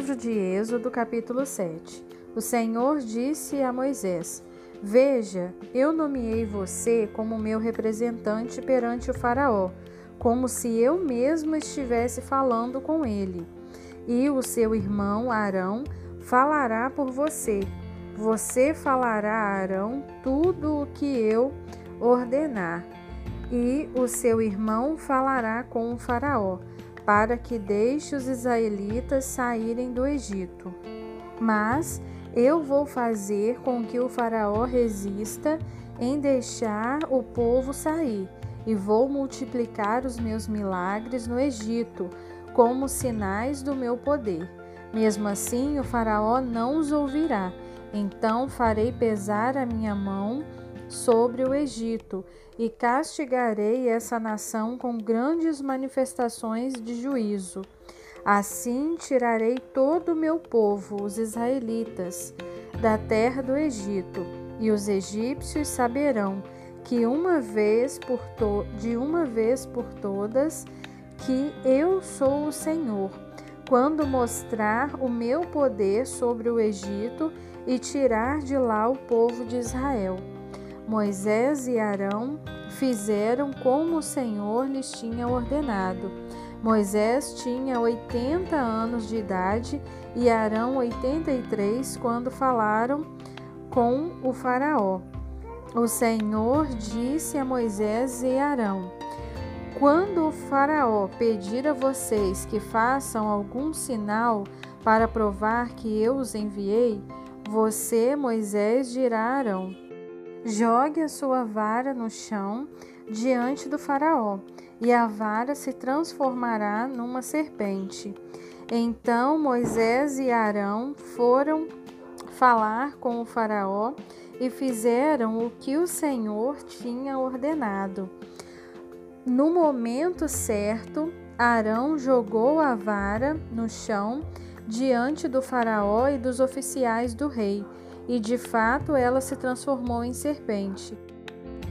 Livro de Êxodo, capítulo 7. O Senhor disse a Moisés: Veja, eu nomeei você como meu representante perante o Faraó, como se eu mesmo estivesse falando com ele. E o seu irmão Arão falará por você. Você falará a Arão tudo o que eu ordenar. E o seu irmão falará com o Faraó para que deixe os israelitas saírem do Egito. Mas eu vou fazer com que o Faraó resista em deixar o povo sair, e vou multiplicar os meus milagres no Egito, como sinais do meu poder. Mesmo assim, o Faraó não os ouvirá. Então farei pesar a minha mão sobre o Egito e castigarei essa nação com grandes manifestações de juízo. Assim tirarei todo o meu povo, os israelitas, da terra do Egito, e os egípcios saberão que uma vez por to de uma vez por todas que eu sou o Senhor, quando mostrar o meu poder sobre o Egito e tirar de lá o povo de Israel. Moisés e Arão fizeram como o Senhor lhes tinha ordenado. Moisés tinha 80 anos de idade e Arão 83 quando falaram com o Faraó. O Senhor disse a Moisés e Arão: Quando o Faraó pedir a vocês que façam algum sinal para provar que eu os enviei, você, Moisés, dirá a Arão: Jogue a sua vara no chão diante do Faraó, e a vara se transformará numa serpente. Então Moisés e Arão foram falar com o Faraó e fizeram o que o Senhor tinha ordenado. No momento certo, Arão jogou a vara no chão diante do Faraó e dos oficiais do rei e de fato ela se transformou em serpente.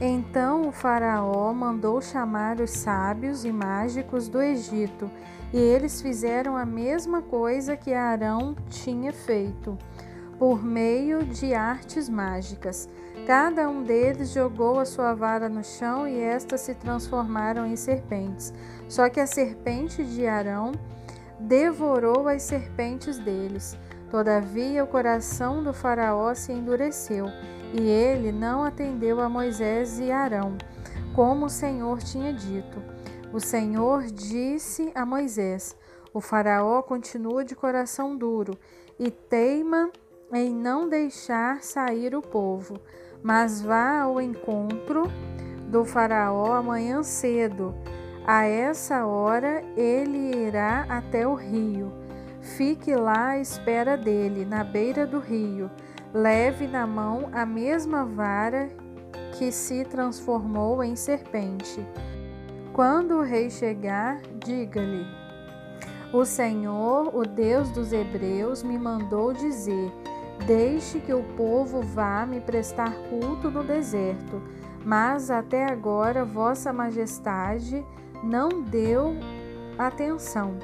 Então o Faraó mandou chamar os sábios e mágicos do Egito, e eles fizeram a mesma coisa que Arão tinha feito, por meio de artes mágicas. Cada um deles jogou a sua vara no chão e estas se transformaram em serpentes. Só que a serpente de Arão devorou as serpentes deles. Todavia o coração do Faraó se endureceu, e ele não atendeu a Moisés e Arão, como o Senhor tinha dito. O Senhor disse a Moisés: O Faraó continua de coração duro e teima em não deixar sair o povo. Mas vá ao encontro do Faraó amanhã cedo. A essa hora ele irá até o rio Fique lá à espera dele, na beira do rio. Leve na mão a mesma vara que se transformou em serpente. Quando o rei chegar, diga-lhe: O Senhor, o Deus dos Hebreus, me mandou dizer: Deixe que o povo vá me prestar culto no deserto. Mas até agora Vossa Majestade não deu atenção.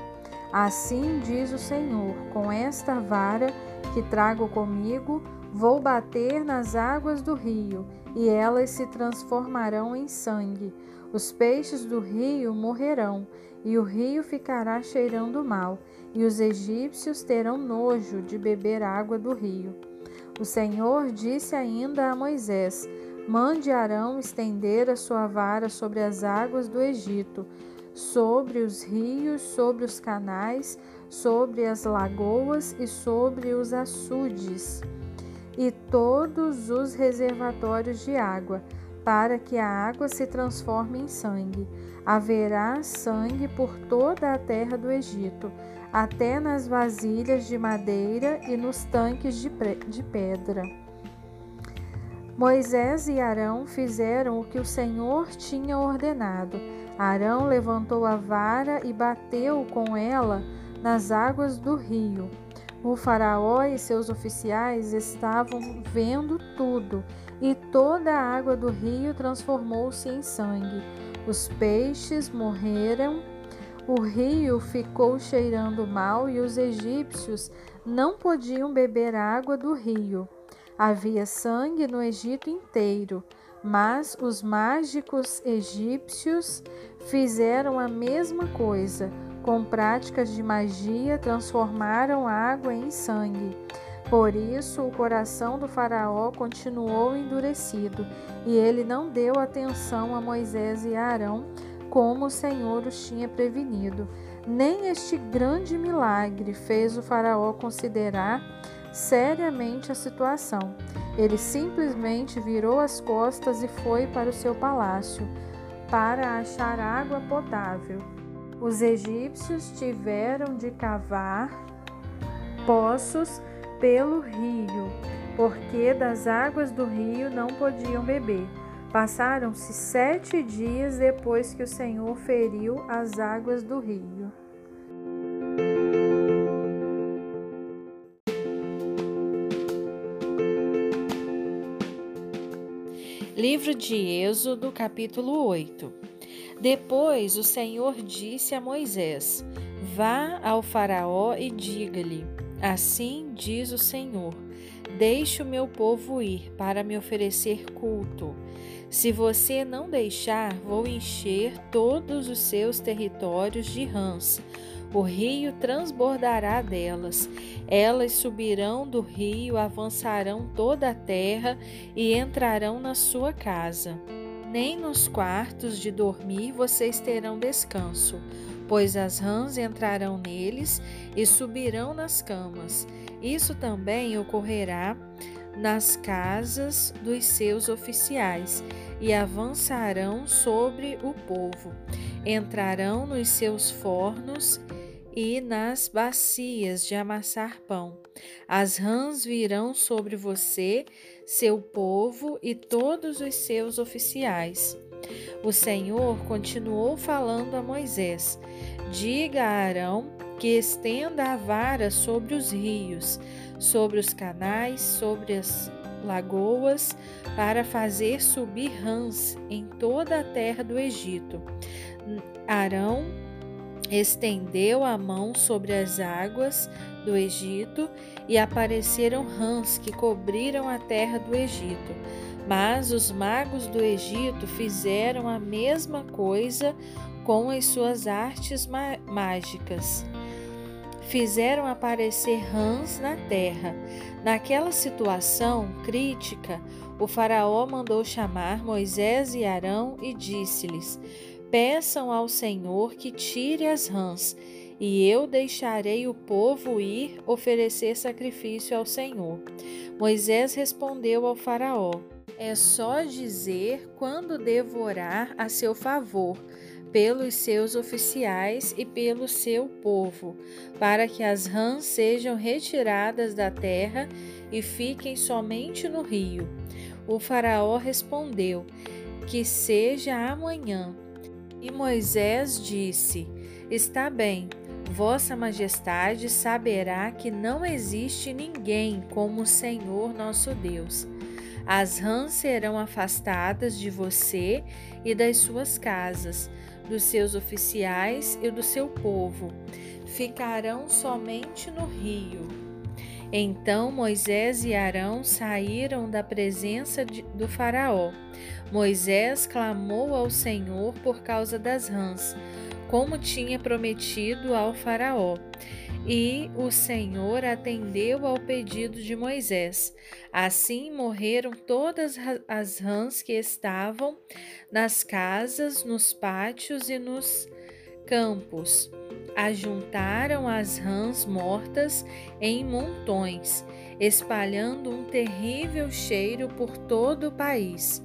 Assim diz o Senhor: com esta vara que trago comigo, vou bater nas águas do rio, e elas se transformarão em sangue. Os peixes do rio morrerão, e o rio ficará cheirando mal, e os egípcios terão nojo de beber água do rio. O Senhor disse ainda a Moisés: Mande Arão estender a sua vara sobre as águas do Egito sobre os rios, sobre os canais, sobre as lagoas e sobre os açudes, e todos os reservatórios de água, para que a água se transforme em sangue. Haverá sangue por toda a terra do Egito, até nas vasilhas de madeira e nos tanques de, de pedra. Moisés e Arão fizeram o que o Senhor tinha ordenado Arão levantou a vara e bateu com ela nas águas do rio. O Faraó e seus oficiais estavam vendo tudo, e toda a água do rio transformou-se em sangue. Os peixes morreram, O rio ficou cheirando mal e os egípcios não podiam beber água do rio. Havia sangue no Egito inteiro, mas os mágicos egípcios fizeram a mesma coisa. Com práticas de magia, transformaram água em sangue. Por isso, o coração do Faraó continuou endurecido, e ele não deu atenção a Moisés e Arão como o Senhor os tinha prevenido. Nem este grande milagre fez o Faraó considerar seriamente a situação. Ele simplesmente virou as costas e foi para o seu palácio para achar água potável. Os egípcios tiveram de cavar poços pelo rio, porque das águas do rio não podiam beber. Passaram-se sete dias depois que o Senhor feriu as águas do rio. Livro de Êxodo, capítulo 8 Depois o Senhor disse a Moisés: Vá ao Faraó e diga-lhe: Assim diz o Senhor: Deixe o meu povo ir para me oferecer culto. Se você não deixar, vou encher todos os seus territórios de rãs. O rio transbordará delas. Elas subirão do rio, avançarão toda a terra e entrarão na sua casa. Nem nos quartos de dormir vocês terão descanso, pois as rãs entrarão neles e subirão nas camas. Isso também ocorrerá nas casas dos seus oficiais e avançarão sobre o povo. Entrarão nos seus fornos e nas bacias de amassar pão. As rãs virão sobre você, seu povo e todos os seus oficiais. O Senhor continuou falando a Moisés: Diga a Arão que estenda a vara sobre os rios, sobre os canais, sobre as lagoas, para fazer subir rãs em toda a terra do Egito. Arão estendeu a mão sobre as águas do Egito e apareceram rãs que cobriram a terra do Egito. Mas os magos do Egito fizeram a mesma coisa com as suas artes mágicas fizeram aparecer rãs na terra. Naquela situação crítica, o Faraó mandou chamar Moisés e Arão e disse-lhes: Peçam ao Senhor que tire as rãs, e eu deixarei o povo ir oferecer sacrifício ao Senhor. Moisés respondeu ao Faraó: É só dizer quando devorar a seu favor pelos seus oficiais e pelo seu povo, para que as rãs sejam retiradas da terra e fiquem somente no rio. O Faraó respondeu: Que seja amanhã. E Moisés disse: Está bem, Vossa Majestade saberá que não existe ninguém como o Senhor nosso Deus. As rãs serão afastadas de você e das suas casas dos seus oficiais e do seu povo. Ficarão somente no rio. Então Moisés e Arão saíram da presença de, do Faraó. Moisés clamou ao Senhor por causa das rãs, como tinha prometido ao Faraó. E o Senhor atendeu ao pedido de Moisés. Assim morreram todas as rãs que estavam nas casas, nos pátios e nos campos. Ajuntaram as rãs mortas em montões, espalhando um terrível cheiro por todo o país.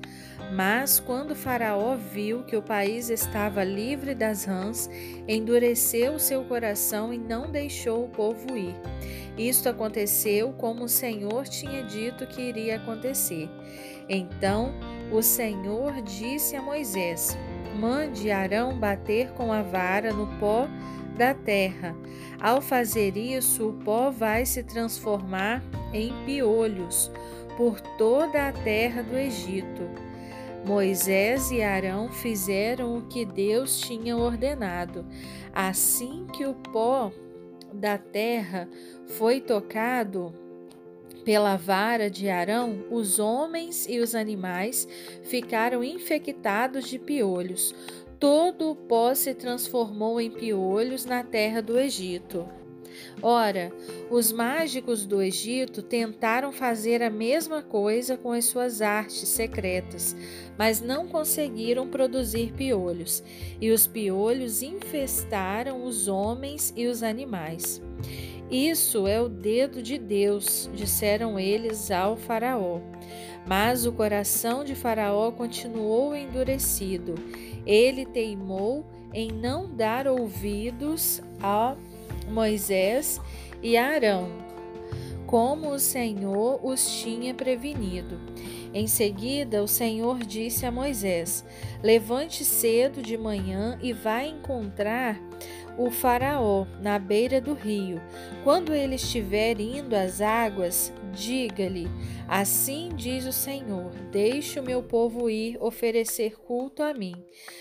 Mas quando Faraó viu que o país estava livre das rãs, endureceu seu coração e não deixou o povo ir. Isto aconteceu como o Senhor tinha dito que iria acontecer. Então o Senhor disse a Moisés: Mande Arão bater com a vara no pó da terra. Ao fazer isso, o pó vai se transformar em piolhos por toda a terra do Egito. Moisés e Arão fizeram o que Deus tinha ordenado. Assim que o pó da terra foi tocado pela vara de Arão, os homens e os animais ficaram infectados de piolhos. Todo o pó se transformou em piolhos na terra do Egito. Ora, os mágicos do Egito tentaram fazer a mesma coisa com as suas artes secretas, mas não conseguiram produzir piolhos, e os piolhos infestaram os homens e os animais. Isso é o dedo de Deus, disseram eles ao Faraó. Mas o coração de Faraó continuou endurecido. Ele teimou em não dar ouvidos a Moisés e Arão, como o Senhor os tinha prevenido. Em seguida, o Senhor disse a Moisés: Levante cedo de manhã e vá encontrar o Faraó na beira do rio. Quando ele estiver indo às águas, diga-lhe: Assim diz o Senhor: Deixe o meu povo ir oferecer culto a mim.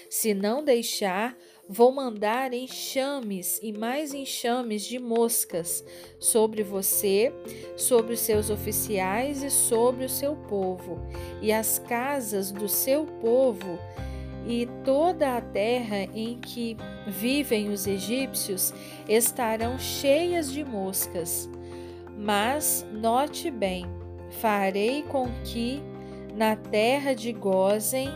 Se não deixar, vou mandar enxames e mais enxames de moscas sobre você, sobre os seus oficiais e sobre o seu povo, e as casas do seu povo e toda a terra em que vivem os egípcios estarão cheias de moscas. Mas note bem: farei com que na terra de Gozem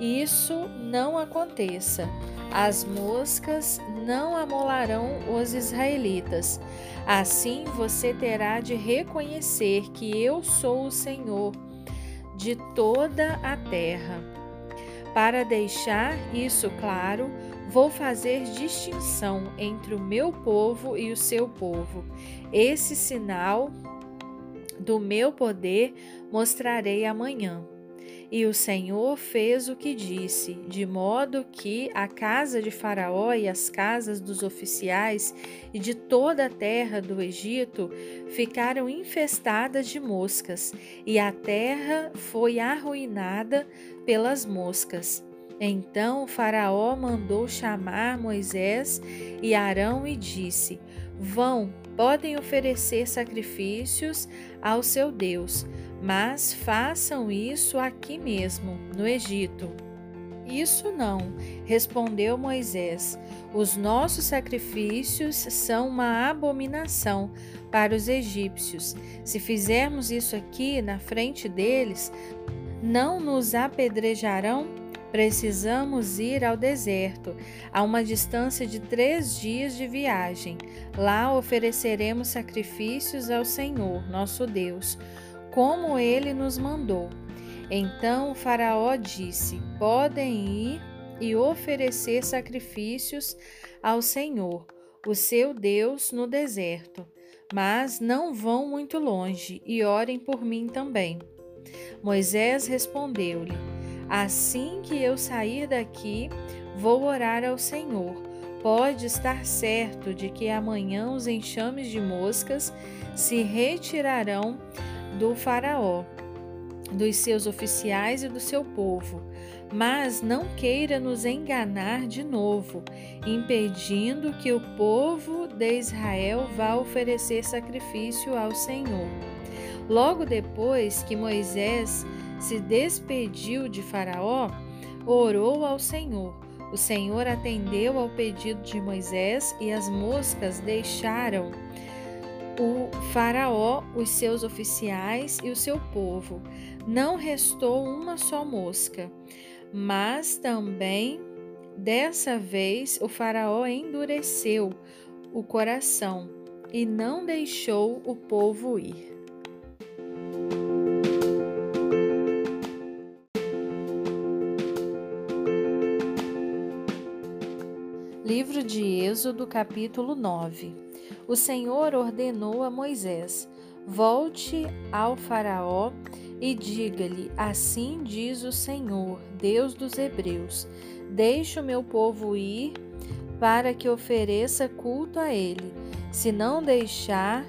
isso não aconteça. As moscas não amolarão os israelitas. Assim você terá de reconhecer que eu sou o Senhor de toda a terra. Para deixar isso claro, vou fazer distinção entre o meu povo e o seu povo. Esse sinal do meu poder mostrarei amanhã. E o Senhor fez o que disse, de modo que a casa de Faraó e as casas dos oficiais e de toda a terra do Egito ficaram infestadas de moscas, e a terra foi arruinada pelas moscas. Então Faraó mandou chamar Moisés e Arão e disse: Vão, podem oferecer sacrifícios ao seu Deus mas façam isso aqui mesmo, no Egito. Isso não, respondeu Moisés. Os nossos sacrifícios são uma abominação para os egípcios. Se fizermos isso aqui na frente deles, não nos apedrejarão? Precisamos ir ao deserto, a uma distância de três dias de viagem. Lá ofereceremos sacrifícios ao Senhor, nosso Deus como ele nos mandou. Então o Faraó disse: Podem ir e oferecer sacrifícios ao Senhor, o seu Deus, no deserto, mas não vão muito longe e orem por mim também. Moisés respondeu-lhe: Assim que eu sair daqui, vou orar ao Senhor. Pode estar certo de que amanhã os enxames de moscas se retirarão do Faraó, dos seus oficiais e do seu povo, mas não queira nos enganar de novo, impedindo que o povo de Israel vá oferecer sacrifício ao Senhor. Logo depois que Moisés se despediu de Faraó, orou ao Senhor. O Senhor atendeu ao pedido de Moisés e as moscas deixaram o Faraó, os seus oficiais e o seu povo. Não restou uma só mosca, mas também dessa vez o Faraó endureceu o coração e não deixou o povo ir. Êxodo, capítulo 9 o Senhor ordenou a Moisés: Volte ao Faraó e diga-lhe: Assim diz o Senhor, Deus dos Hebreus: Deixe o meu povo ir para que ofereça culto a ele. Se não deixar,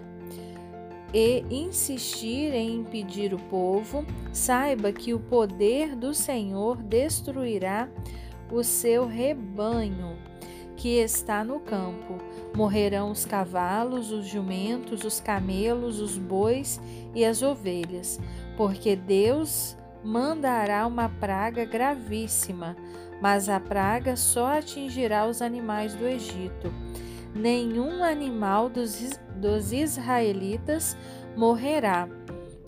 e insistir em impedir o povo, saiba que o poder do Senhor destruirá o seu rebanho que está no campo. Morrerão os cavalos, os jumentos, os camelos, os bois e as ovelhas, porque Deus mandará uma praga gravíssima, mas a praga só atingirá os animais do Egito. Nenhum animal dos, dos israelitas morrerá.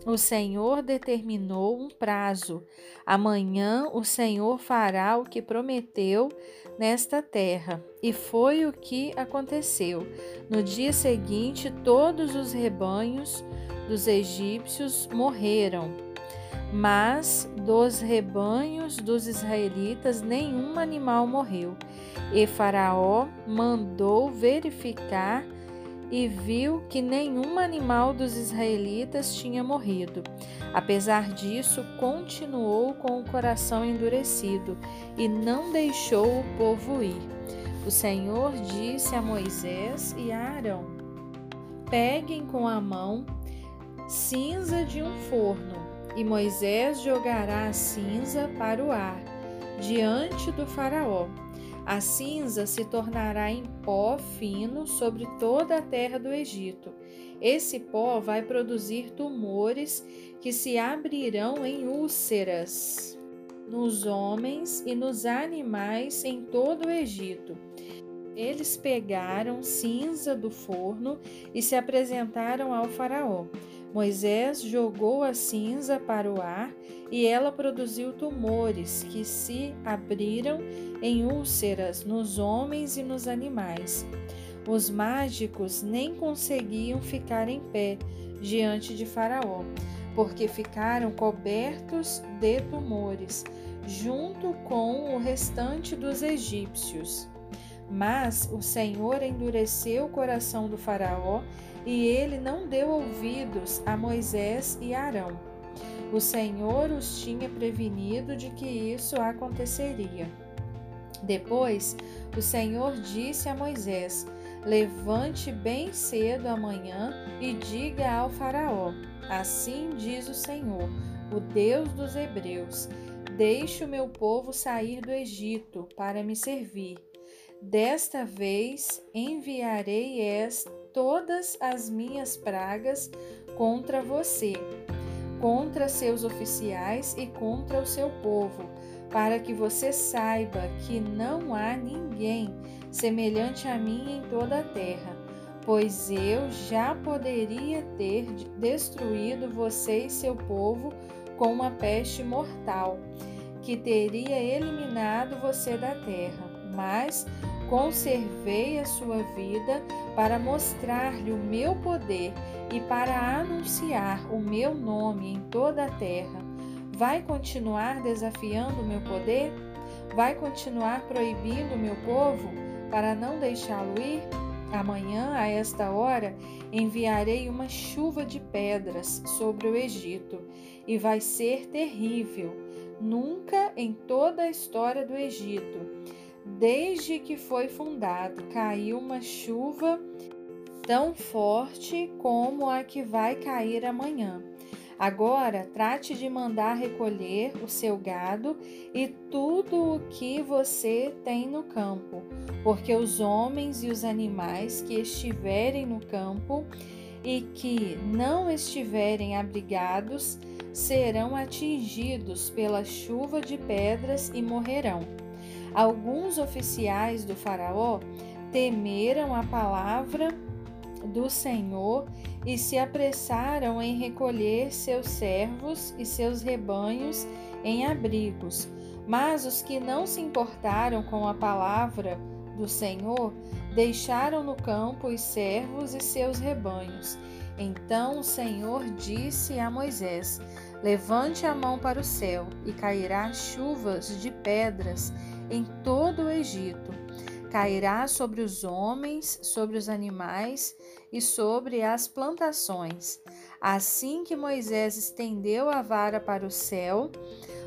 O Senhor determinou um prazo. Amanhã o Senhor fará o que prometeu nesta terra. E foi o que aconteceu. No dia seguinte, todos os rebanhos dos egípcios morreram. Mas dos rebanhos dos israelitas nenhum animal morreu. E Faraó mandou verificar e viu que nenhum animal dos israelitas tinha morrido. Apesar disso, continuou com o coração endurecido e não deixou o povo ir. O Senhor disse a Moisés e a Arão: Peguem com a mão cinza de um forno, e Moisés jogará a cinza para o ar, diante do Faraó a cinza se tornará em pó fino sobre toda a terra do Egito. Esse pó vai produzir tumores que se abrirão em úlceras nos homens e nos animais em todo o Egito. Eles pegaram cinza do forno e se apresentaram ao Faraó. Moisés jogou a cinza para o ar e ela produziu tumores que se abriram em úlceras nos homens e nos animais. Os mágicos nem conseguiam ficar em pé diante de Faraó, porque ficaram cobertos de tumores, junto com o restante dos egípcios. Mas o Senhor endureceu o coração do Faraó e ele não deu ouvidos a Moisés e Arão. O Senhor os tinha prevenido de que isso aconteceria. Depois, o Senhor disse a Moisés: Levante bem cedo amanhã e diga ao Faraó: Assim diz o Senhor, o Deus dos Hebreus: Deixe o meu povo sair do Egito para me servir. Desta vez enviarei esta todas as minhas pragas contra você, contra seus oficiais e contra o seu povo, para que você saiba que não há ninguém semelhante a mim em toda a terra, pois eu já poderia ter destruído você e seu povo com uma peste mortal, que teria eliminado você da terra. Mas Conservei a sua vida para mostrar-lhe o meu poder e para anunciar o meu nome em toda a terra. Vai continuar desafiando o meu poder? Vai continuar proibindo o meu povo para não deixá-lo ir? Amanhã, a esta hora, enviarei uma chuva de pedras sobre o Egito, e vai ser terrível. Nunca em toda a história do Egito Desde que foi fundado, caiu uma chuva tão forte como a que vai cair amanhã. Agora trate de mandar recolher o seu gado e tudo o que você tem no campo, porque os homens e os animais que estiverem no campo e que não estiverem abrigados serão atingidos pela chuva de pedras e morrerão. Alguns oficiais do Faraó temeram a palavra do Senhor e se apressaram em recolher seus servos e seus rebanhos em abrigos. Mas os que não se importaram com a palavra do Senhor deixaram no campo os servos e seus rebanhos. Então o Senhor disse a Moisés: Levante a mão para o céu, e cairá chuvas de pedras em todo o Egito. Cairá sobre os homens, sobre os animais e sobre as plantações. Assim que Moisés estendeu a vara para o céu,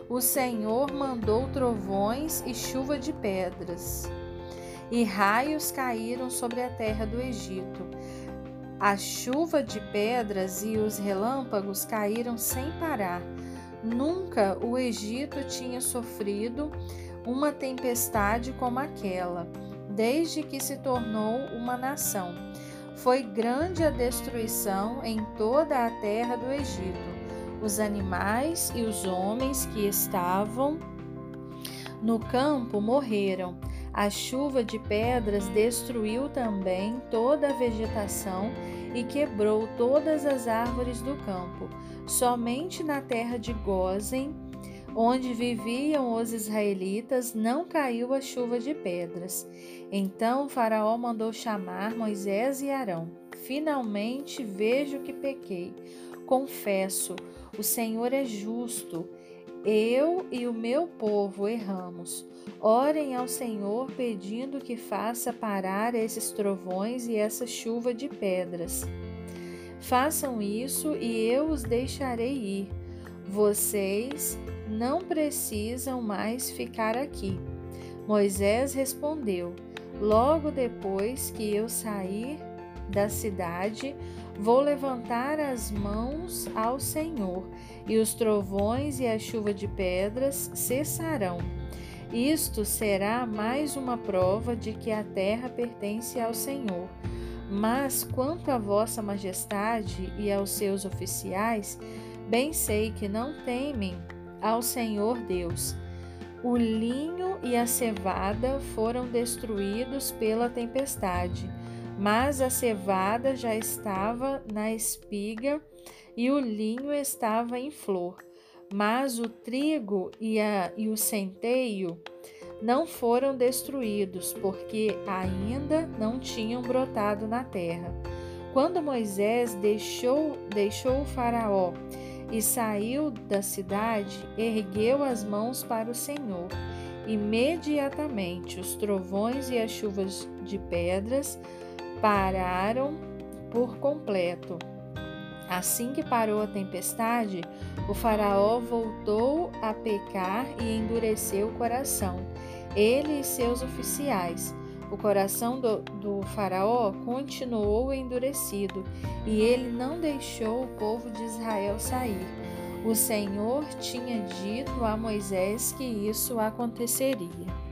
o Senhor mandou trovões e chuva de pedras, e raios caíram sobre a terra do Egito. A chuva de pedras e os relâmpagos caíram sem parar. Nunca o Egito tinha sofrido uma tempestade como aquela, desde que se tornou uma nação. Foi grande a destruição em toda a terra do Egito. Os animais e os homens que estavam no campo morreram. A chuva de pedras destruiu também toda a vegetação e quebrou todas as árvores do campo. Somente na terra de Gozen, onde viviam os israelitas, não caiu a chuva de pedras. Então Faraó mandou chamar Moisés e Arão. Finalmente vejo que pequei. Confesso, o Senhor é justo. Eu e o meu povo erramos. Orem ao Senhor pedindo que faça parar esses trovões e essa chuva de pedras. Façam isso e eu os deixarei ir. Vocês não precisam mais ficar aqui. Moisés respondeu: Logo depois que eu sair da cidade, vou levantar as mãos ao Senhor, e os trovões e a chuva de pedras cessarão. Isto será mais uma prova de que a terra pertence ao Senhor. Mas quanto à vossa majestade e aos seus oficiais, bem sei que não temem ao Senhor Deus. O linho e a cevada foram destruídos pela tempestade, mas a cevada já estava na espiga e o linho estava em flor. Mas o trigo e, a, e o centeio não foram destruídos, porque ainda não tinham brotado na terra. Quando Moisés deixou, deixou o Faraó e saiu da cidade, ergueu as mãos para o Senhor. Imediatamente os trovões e as chuvas de pedras pararam por completo. Assim que parou a tempestade, o Faraó voltou a pecar e endureceu o coração, ele e seus oficiais o coração do, do, Faraó continuou endurecido e ele não deixou o povo de Israel sair. O Senhor tinha dito a Moisés que isso aconteceria.